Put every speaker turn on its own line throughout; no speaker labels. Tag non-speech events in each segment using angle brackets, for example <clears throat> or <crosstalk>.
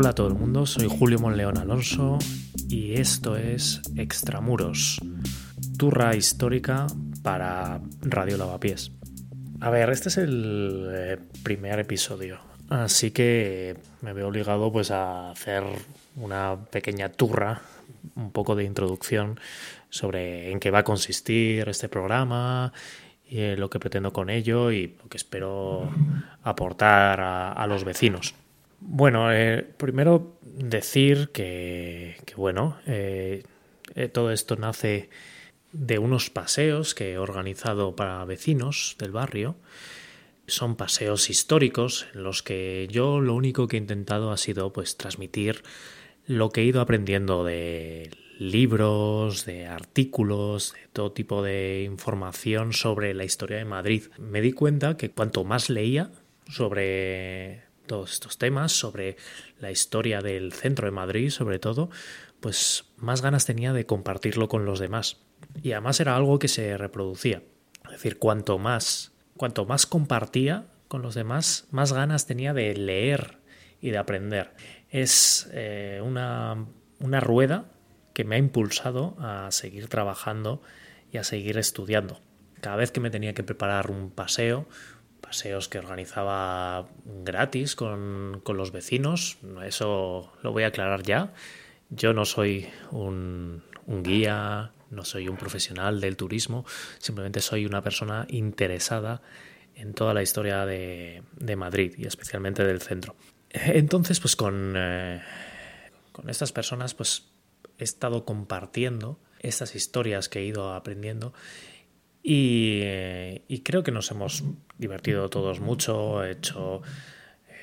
Hola a todo el mundo, soy Julio Monleón Alonso y esto es Extramuros, turra histórica para Radio Lavapiés. A ver, este es el eh, primer episodio, así que me veo obligado pues a hacer una pequeña turra, un poco de introducción sobre en qué va a consistir este programa y lo que pretendo con ello y lo que espero aportar a los vecinos. Bueno, eh, primero decir que, bueno, eh, eh, todo esto nace de unos paseos que he organizado para vecinos del barrio. Son paseos históricos en los que yo lo único que he intentado ha sido pues transmitir lo que he ido aprendiendo de libros, de artículos, de todo tipo de información sobre la historia de Madrid. Me di cuenta que cuanto más leía sobre todos estos temas, sobre la historia del centro de Madrid, sobre todo, pues más ganas tenía de compartirlo con los demás. Y además era algo que se reproducía. Es decir, cuanto más, cuanto más compartía con los demás, más ganas tenía de leer y de aprender. Es eh, una, una rueda que me ha impulsado a seguir trabajando y a seguir estudiando. Cada vez que me tenía que preparar un paseo, paseos que organizaba gratis con, los vecinos. Eso lo voy a aclarar ya. Yo no soy un, guía, no soy un profesional del turismo, simplemente soy una persona interesada en toda la historia de, Madrid y especialmente del centro. Entonces, pues con, eh, con estas personas, pues he estado compartiendo estas historias que he ido aprendiendo y, creo que nos hemos divertido todos mucho, he hecho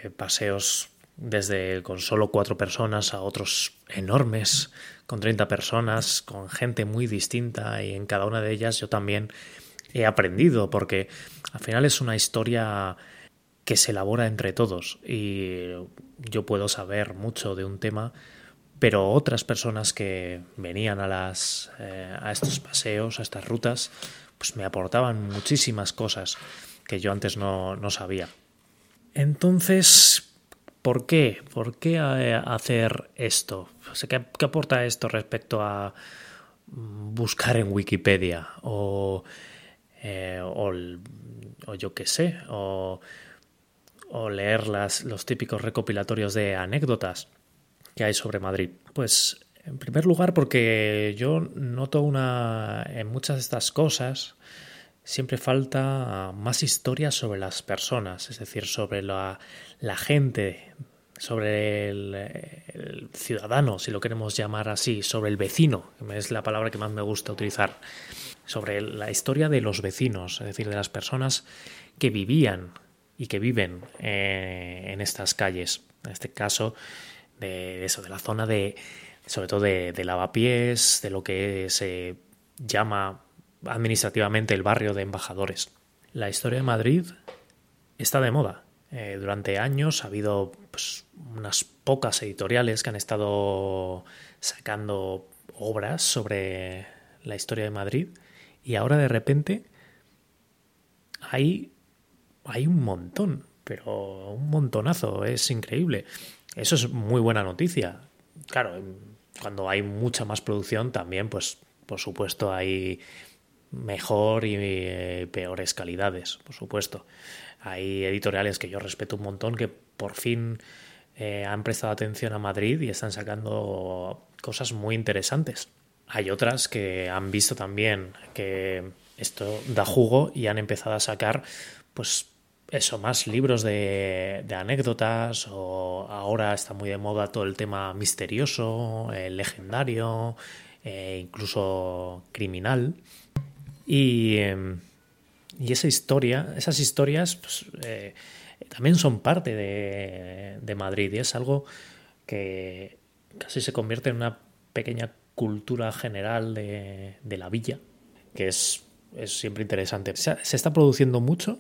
eh, paseos desde con solo cuatro personas a otros enormes, con 30 personas, con gente muy distinta y en cada una de ellas yo también he aprendido porque al final es una historia que se elabora entre todos y yo puedo saber mucho de un tema pero otras personas que venían a las eh, a estos paseos a estas rutas pues me aportaban muchísimas cosas que yo antes no, sabía. Entonces, ¿por qué? ¿Por qué eh, hacer esto? ¿qué, aporta esto respecto a buscar en Wikipedia? O, eh, o, yo qué sé, o, o leer las, los típicos recopilatorios de anécdotas que hay sobre Madrid. Pues en primer lugar, porque yo noto una. en muchas de estas cosas siempre falta más historia sobre las personas, es decir, sobre la, gente, sobre el, ciudadano, si lo queremos llamar así, sobre el vecino, que es la palabra que más me gusta utilizar, sobre la historia de los vecinos, es decir, de las personas que vivían y que viven eh, en estas calles. En este caso, de eso, de la zona de sobre todo de, lavapiés, de lo que se llama administrativamente el barrio de embajadores. La historia de Madrid está de moda. Eh, durante años ha habido pues, unas pocas editoriales que han estado sacando obras sobre la historia de Madrid y ahora de repente hay hay un montón, pero un montonazo, es increíble. Eso es muy buena noticia. Claro, cuando hay mucha más producción también, pues por supuesto hay mejor y eh, peores calidades, por supuesto. Hay editoriales que yo respeto un montón que por fin eh, han prestado atención a Madrid y están sacando cosas muy interesantes. Hay otras que han visto también que esto da jugo y han empezado a sacar, pues, eso, más libros de, anécdotas o ahora está muy de moda todo el tema misterioso, legendario, eh, incluso criminal. Y, em, y, esa historia, esas historias, pues, eh, también son parte de, de Madrid y es algo que casi se convierte en una pequeña cultura general de, de la villa, que es, es siempre interesante. Se, está produciendo mucho,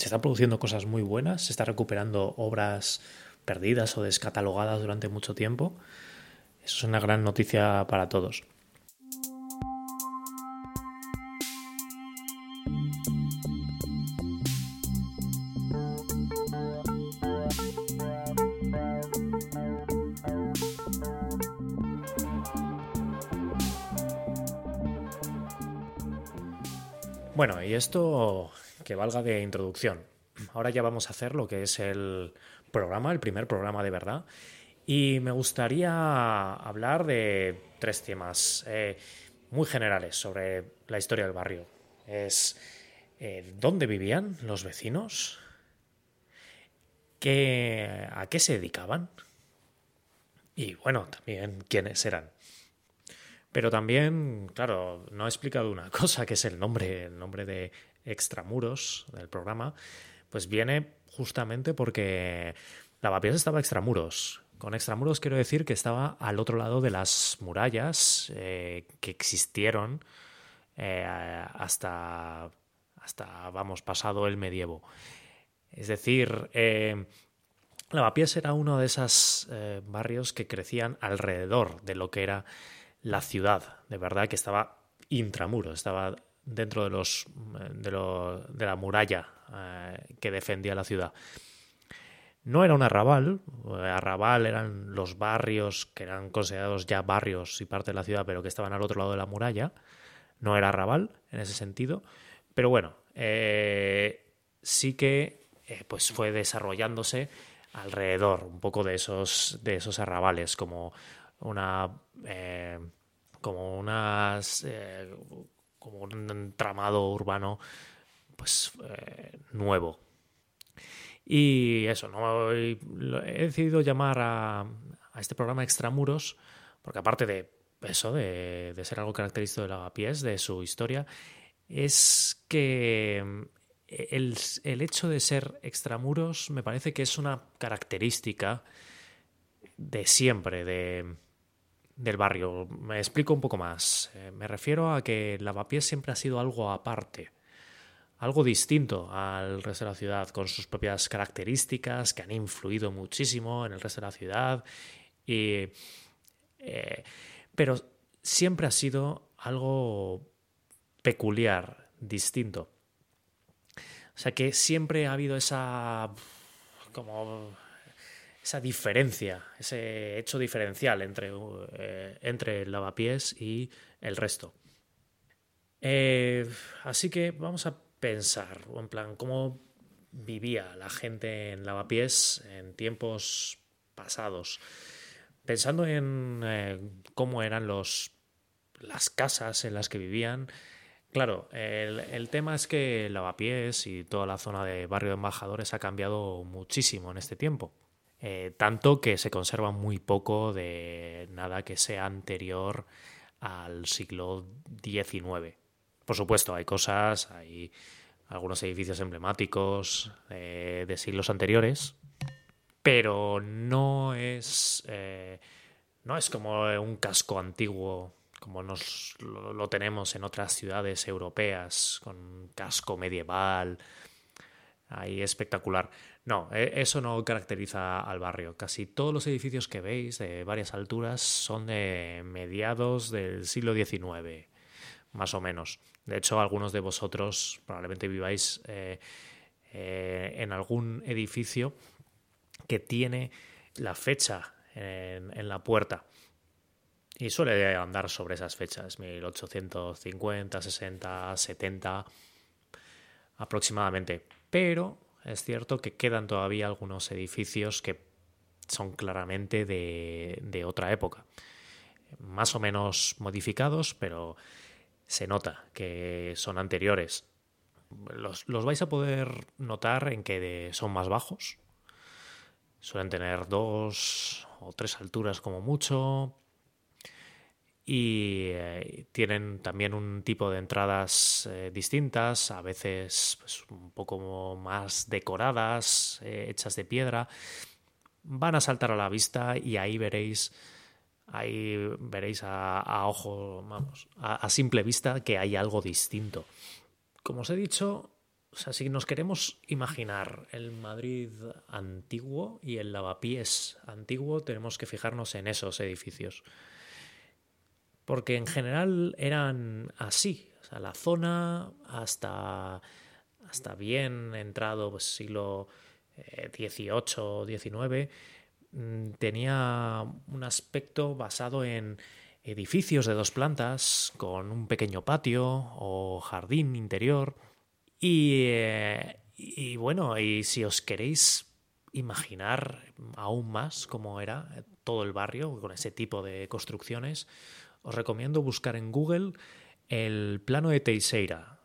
se está produciendo cosas muy buenas, se está recuperando obras perdidas o descatalogadas durante mucho tiempo. Eso es una gran noticia para todos. Bueno, y esto que valga de introducción. Ahora ya vamos a hacer lo que es el programa, el primer programa de verdad. Y me gustaría hablar de tres temas eh, muy generales sobre la historia del barrio. Es eh, dónde vivían los vecinos, qué, a qué se dedicaban y bueno, también quiénes eran. Pero también, claro, no he explicado una <laughs> cosa, que es el nombre, el nombre de Extramuros del programa, pues viene justamente porque Lavapiés estaba extramuros. Con extramuros quiero decir que estaba al otro lado de las murallas eh, que existieron eh, hasta, hasta, vamos, pasado el medievo. Es decir, eh, Lavapiés era uno de esos barrios que crecían alrededor de lo que era la ciudad, de verdad que estaba intramuro, estaba dentro de los de, lo, de la muralla eh, que defendía la ciudad. No era un arrabal, arrabal eran los barrios que eran considerados ya barrios y parte de la ciudad, pero que estaban al otro lado de la muralla. No era arrabal en ese sentido, pero bueno, eh, sí que eh, pues fue desarrollándose alrededor un poco de esos de esos arrabales como una eh, como unas eh, como un entramado urbano pues eh, nuevo. Y eso no he decidido llamar a, este programa extramuros porque aparte de eso de, ser algo característico de Lavapiés de su historia es que el, el hecho de ser extramuros me parece que es una característica de siempre de del barrio. Me explico un poco más. Eh, me refiero a que Lavapiés siempre ha sido algo aparte, algo distinto al resto de la ciudad, con sus propias características que han influido muchísimo en el resto de la ciudad. Y, eh, pero siempre ha sido algo peculiar, distinto. O sea que siempre ha habido esa como esa diferencia, ese hecho diferencial entre, eh, entre el lavapiés y el resto. Eh, así que vamos a pensar, en plan, cómo vivía la gente en lavapiés en tiempos pasados. Pensando en eh, cómo eran los, las casas en las que vivían. Claro, el, el tema es que Lavapiés y toda la zona de barrio de embajadores ha cambiado muchísimo en este tiempo. Eh, tanto que se conserva muy poco de nada que sea anterior al siglo XIX. Por supuesto, hay cosas, hay algunos edificios emblemáticos eh, de siglos anteriores, pero no es, eh, no es como un casco antiguo como nos lo, lo, tenemos en otras ciudades europeas, con casco medieval, ahí espectacular. No, e, eso no caracteriza al barrio. Casi todos los edificios que veis de varias alturas son de mediados del siglo XIX, más o menos. De hecho, algunos de vosotros probablemente viváis eh, en algún edificio que tiene la fecha en, en la puerta. Y suele andar sobre esas fechas, 1850, 60, 70 aproximadamente. Pero es cierto que quedan todavía algunos edificios que son claramente de, otra época. Más o menos modificados, pero se nota que son anteriores. Los, vais a poder notar en que son más bajos. Suelen tener dos o tres alturas como mucho y eh, tienen también un tipo de entradas eh, distintas, a veces pues, un poco más decoradas, eh, hechas de piedra. Van a saltar a la vista y ahí veréis, ahí veréis a, ojo, vamos, a, simple vista que hay algo distinto. Como os he dicho, si nos queremos imaginar el Madrid antiguo y el lavapiés antiguo, tenemos que fijarnos en esos edificios porque en general eran así. O sea, la zona hasta, hasta bien entrado pues, siglo XVIII, eh, XIX, tenía un aspecto basado en edificios de dos plantas con un pequeño patio o jardín interior. Y, eh, y bueno, y si os queréis imaginar aún más cómo era todo el barrio con ese tipo de construcciones, os recomiendo buscar en Google el plano de Teixeira.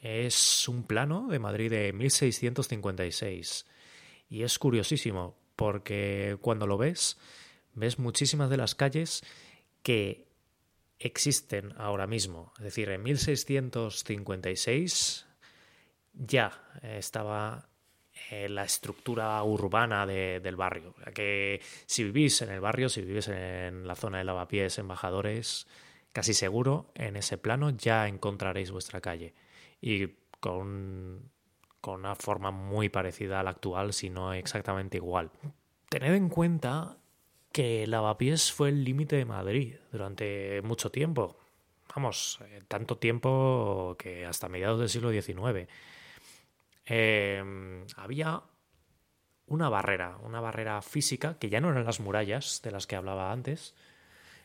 Es un plano de Madrid de 1656 y es curiosísimo porque cuando lo ves, ves muchísimas de las calles que existen ahora mismo. Es decir, en 1656 ya estaba eh, la estructura urbana del barrio. Que si vivís en el barrio, si vivís en la zona de lavapiés, embajadores, casi seguro en ese plano ya encontraréis vuestra calle. Y con, con una forma muy parecida a la actual, si no exactamente igual. Tened en cuenta que Lavapiés fue el límite de Madrid durante mucho tiempo. Vamos, eh, tanto tiempo que hasta mediados del siglo XIX. Em, había una barrera, una barrera física que ya no eran las murallas de las que hablaba antes,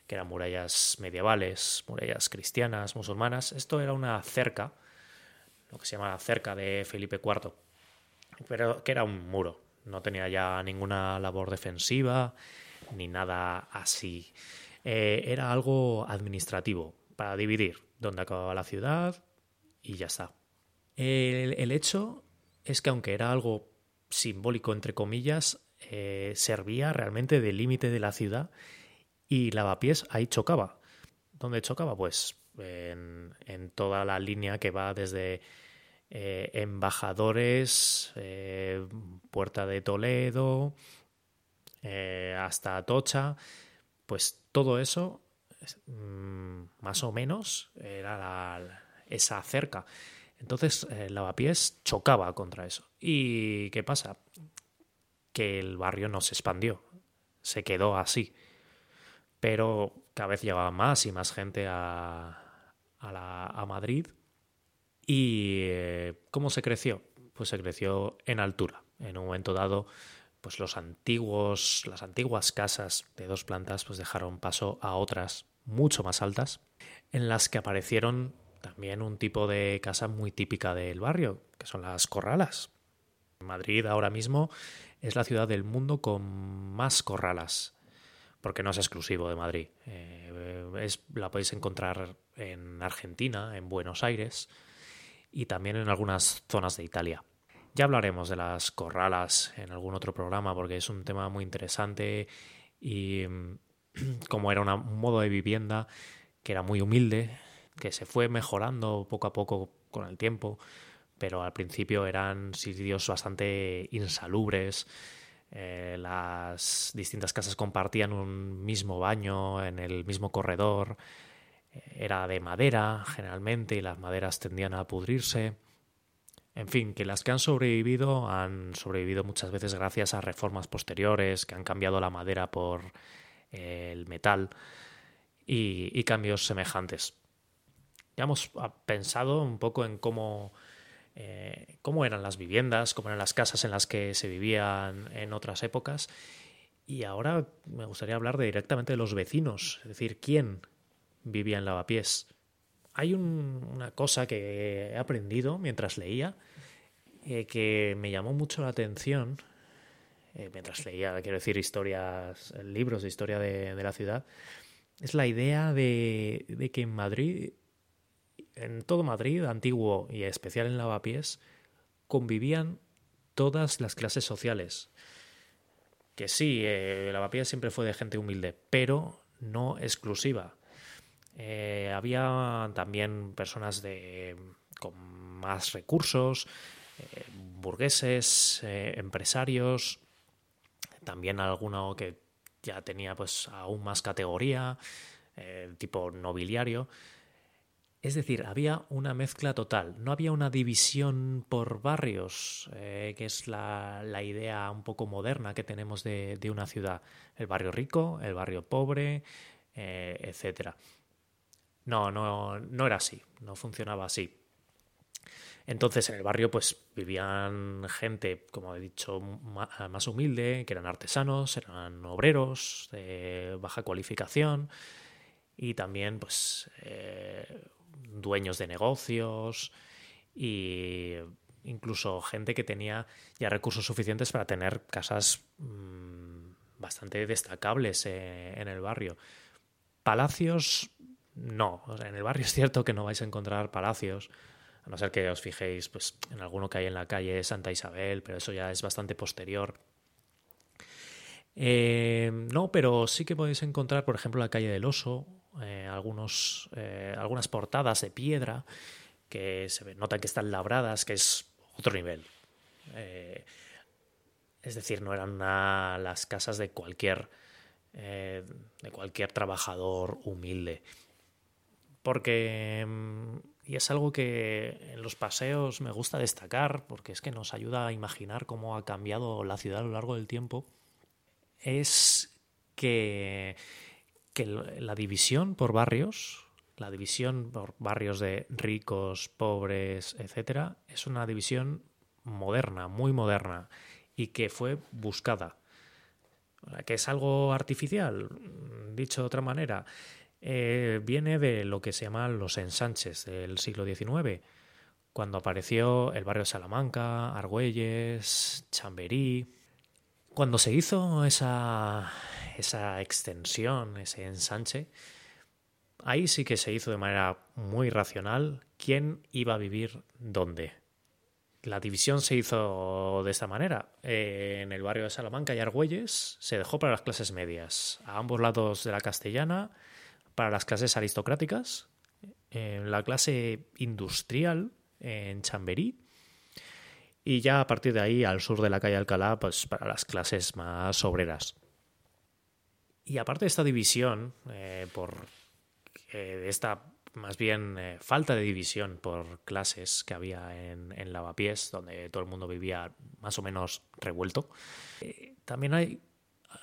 que eran murallas medievales, murallas cristianas, musulmanas. Esto era una cerca, lo que se llama la cerca de Felipe IV, pero que era un muro, no tenía ya ninguna labor defensiva ni nada así. Eh, era algo administrativo para dividir dónde acababa la ciudad y ya está. El, el hecho es que aunque era algo simbólico, entre comillas, eh, servía realmente de límite de la ciudad y Lavapiés ahí chocaba. ¿Dónde chocaba? Pues en, toda la línea que va desde eh, Embajadores, eh, Puerta de Toledo, hasta Atocha, pues todo eso, mm, más o menos, era esa cerca. Entonces el eh, Lavapiés chocaba contra eso. ¿Y qué pasa? Que el barrio no se expandió, se quedó así. Pero cada vez llegaba más y más gente a, a, Madrid. ¿Y eh, cómo se creció? Pues se creció en altura. En un momento dado, pues los antiguos, las antiguas casas de dos plantas pues dejaron paso a otras mucho más altas, en las que aparecieron también un tipo de casa muy típica del barrio, que son las corralas. Madrid ahora mismo es la ciudad del mundo con más corralas, porque no es exclusivo de Madrid. Eh, es, la podéis encontrar en Argentina, en Buenos Aires y también en algunas zonas de Italia. Ya hablaremos de las corralas en algún otro programa porque es un tema muy interesante y <clears throat> como era un modo de vivienda que era muy humilde, que se fue mejorando poco a poco con el tiempo, pero al principio eran sitios bastante insalubres. Eh, las distintas casas compartían un mismo baño en el mismo corredor. Eh, era de madera generalmente y las maderas tendían a pudrirse. En fin, que las que han sobrevivido han sobrevivido muchas veces gracias a reformas posteriores que han cambiado la madera por eh, el metal y cambios semejantes ya hemos pensado un poco en cómo, eh, cómo eran las viviendas, cómo eran las casas en las que se vivían en otras épocas. Y ahora me gustaría hablar de, directamente de los vecinos, es decir, quién vivía en Lavapiés. Hay una cosa que he aprendido mientras leía eh, que me llamó mucho la atención eh, mientras leía, quiero decir, historias, libros de historia de, la ciudad, es la idea de, de, que en Madrid, en todo Madrid, antiguo y especial en Lavapiés, convivían todas las clases sociales. Que sí, eh, Lavapiés siempre fue de gente humilde, pero no exclusiva. Eh, había también personas de, con más recursos, eh, burgueses, empresarios, también alguno que ya tenía pues aún más categoría, eh, tipo nobiliario. Es decir, había una mezcla total, no había una división por barrios, eh, que es la, idea un poco moderna que tenemos de, una ciudad. El barrio rico, el barrio pobre, eh, etc. No, no, no era así, no funcionaba así. Entonces en el barrio pues vivían gente, como he dicho, más humilde, que eran artesanos, eran obreros de baja cualificación y también pues eh, dueños de negocios y incluso gente que tenía ya recursos suficientes para tener casas mm, bastante destacables eh, en el barrio. Palacios, no. en el barrio es cierto que no vais a encontrar palacios a no ser que os fijéis pues, en alguno que hay en la calle Santa Isabel, pero eso ya es bastante posterior. Eh, no, pero sí que podéis encontrar, por ejemplo, la calle del Oso, eh, algunos, eh, algunas portadas de piedra que se notan que están labradas, que es otro nivel. es decir, no eran las casas de cualquier, de cualquier trabajador humilde. Porque mm, y es algo que en los paseos me gusta destacar porque es que nos ayuda a imaginar cómo ha cambiado la ciudad a lo largo del tiempo, es que, que la división por barrios, la división por barrios de ricos, pobres, etcétera, es una división moderna, muy moderna, y que fue buscada. Que es algo artificial, dicho de otra manera eh, viene de lo que se llaman los ensanches del siglo XIX, cuando apareció el barrio de Salamanca, Argüelles, Chamberí. Cuando se hizo esa, esa extensión, ese ensanche, ahí sí que se hizo de manera muy racional quién iba a vivir dónde. La división se hizo de esta manera. En el barrio de Salamanca y Argüelles se dejó para las clases medias. A ambos lados de la castellana para las clases aristocráticas, en la clase industrial en Chamberí y ya a partir de ahí al sur de la calle Alcalá pues para las clases más obreras. Y aparte de esta división, eh, por eh, esta más bien eh, falta de división por clases que había en, en, Lavapiés, donde todo el mundo vivía más o menos revuelto, también hay,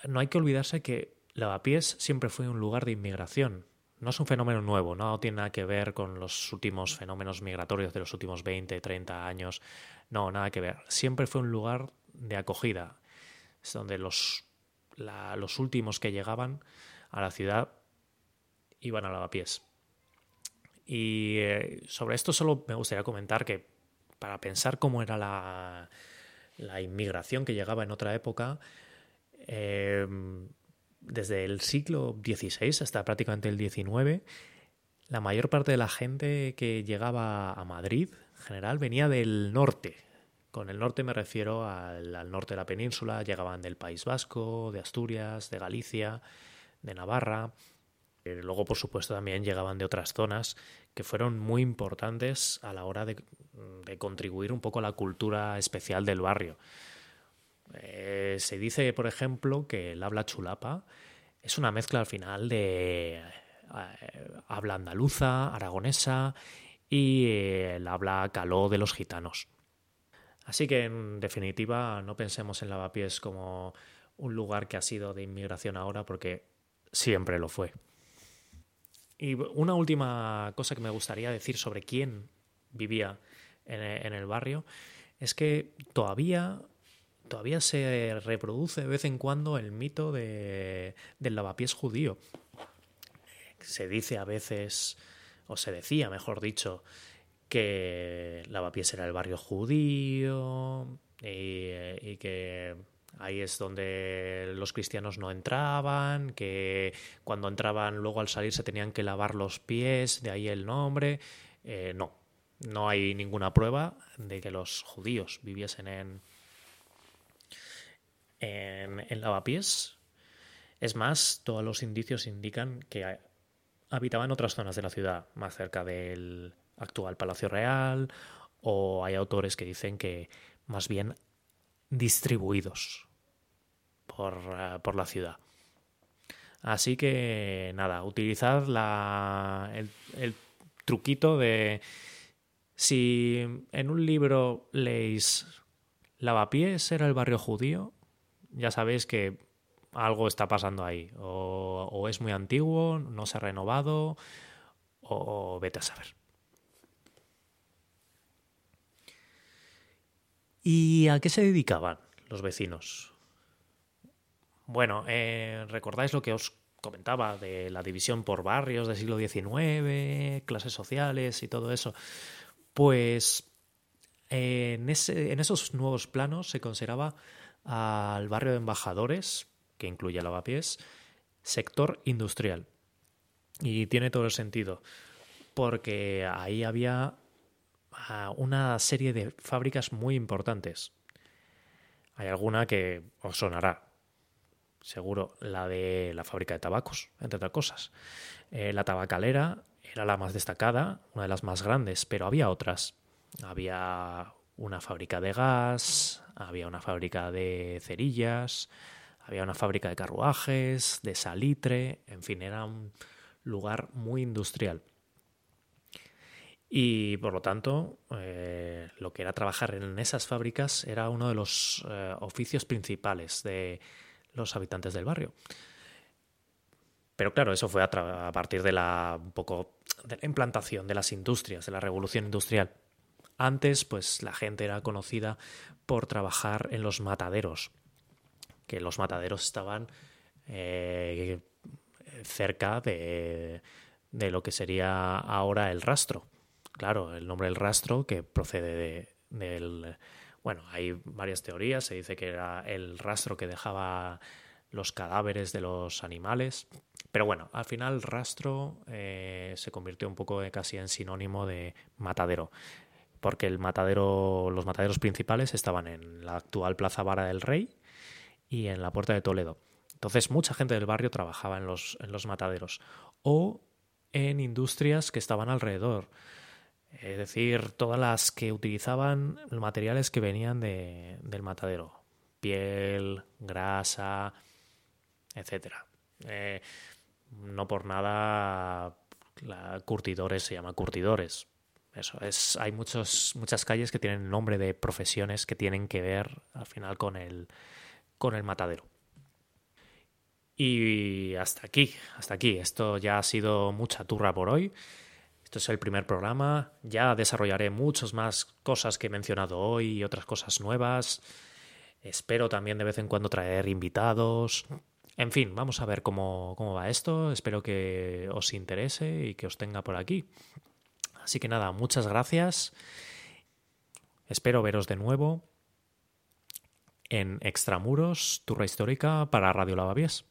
no hay que olvidarse que Lavapiés siempre fue un lugar de inmigración. No es un fenómeno nuevo, no tiene nada que ver con los últimos fenómenos migratorios de los últimos 20, 30 años. No, nada que ver. Siempre fue un lugar de acogida. Es donde los, los últimos que llegaban a la ciudad iban a Lavapiés. Y eh, sobre esto solo me gustaría comentar que para pensar cómo era la, inmigración que llegaba en otra época, eh, desde el siglo XVI hasta prácticamente el XIX, la mayor parte de la gente que llegaba a Madrid, en general, venía del norte. Con el norte me refiero al, norte de la península, llegaban del País Vasco, de Asturias, de Galicia, de Navarra. Eh, luego, por supuesto, también llegaban de otras zonas que fueron muy importantes a la hora de contribuir un poco a la cultura especial del barrio. Eh, se dice, por ejemplo, que el habla chulapa es una mezcla al final de eh, habla andaluza, aragonesa y el habla caló de los gitanos. Así que, en definitiva, no pensemos en Lavapiés como un lugar que ha sido de inmigración ahora, porque siempre lo fue. Y una última cosa que me gustaría decir sobre quién vivía en, el barrio, es que todavía, todavía se reproduce de vez en cuando el mito de, del lavapiés judío. Se dice a veces, o se decía, mejor dicho, que Lavapiés era el barrio judío y que Ahí es donde los cristianos no entraban, que cuando entraban luego al salir se tenían que lavar los pies, de ahí el nombre. Eh, no, no hay ninguna prueba de que los judíos viviesen en, en, lavapiés. Es más, todos los indicios indican que habitaban otras zonas de la ciudad, más cerca del actual Palacio Real, o hay autores que dicen que más bien distribuidos eh, por, la ciudad. Así que nada, utilizad la, el, truquito de si en un libro leéis Lavapiés era el barrio judío, ya sabéis que algo está pasando ahí. O, es muy antiguo, no se ha renovado, o vete a saber. ¿Y a qué se dedicaban los vecinos? Bueno, eh, ¿recordáis lo que os comentaba de la división por barrios del siglo XIX, clases sociales y todo eso? Pues en, esos nuevos planos se consideraba al barrio de embajadores, que incluye Lavapiés, sector industrial. Y tiene todo el sentido, porque ahí había ah, una serie de fábricas muy importantes. Hay alguna que os sonará, seguro la de la fábrica de tabacos, entre otras cosas. Eh, la tabacalera era la más destacada, una de las más grandes, pero había otras. Había una fábrica de gas, había una fábrica de cerillas, había una fábrica de carruajes, de salitre, en fin, era un lugar muy industrial. Y por lo tanto, eh, lo que era trabajar en esas fábricas era uno de los eh, oficios principales de, los habitantes del barrio. Pero claro, eso fue a, partir de la un poco de la implantación de las industrias, de la revolución industrial. Antes, pues la gente era conocida por trabajar en los mataderos, que los mataderos estaban eh, cerca de, de, lo que sería ahora el rastro. Claro, el nombre del rastro que procede de, del bueno, hay varias teorías. Se dice que era el rastro que dejaba los cadáveres de los animales. Pero bueno, al final rastro eh, se convirtió un poco casi en sinónimo de matadero. Porque el matadero, los mataderos principales estaban en la actual Plaza Vara del Rey y en la Puerta de Toledo. Entonces mucha gente del barrio trabajaba en los, en los mataderos o en industrias que estaban alrededor. Es decir, todas las que utilizaban materiales que venían de, del matadero. Piel, grasa, etc. Eh, no por nada curtidores se llama curtidores. Eso es, hay muchos, muchas calles que tienen nombre de profesiones que tienen que ver al final con el, con el matadero. Y hasta aquí, hasta aquí. Esto ya ha sido mucha turra por hoy. Esto es el primer programa, ya desarrollaré muchas más cosas que he mencionado hoy y otras cosas nuevas. Espero también de vez en cuando traer invitados. En fin, vamos a ver cómo, cómo va esto. Espero que os interese y que os tenga por aquí. Así que nada, muchas gracias. Espero veros de nuevo en Extramuros, Turra Histórica para Radio Lavapiés.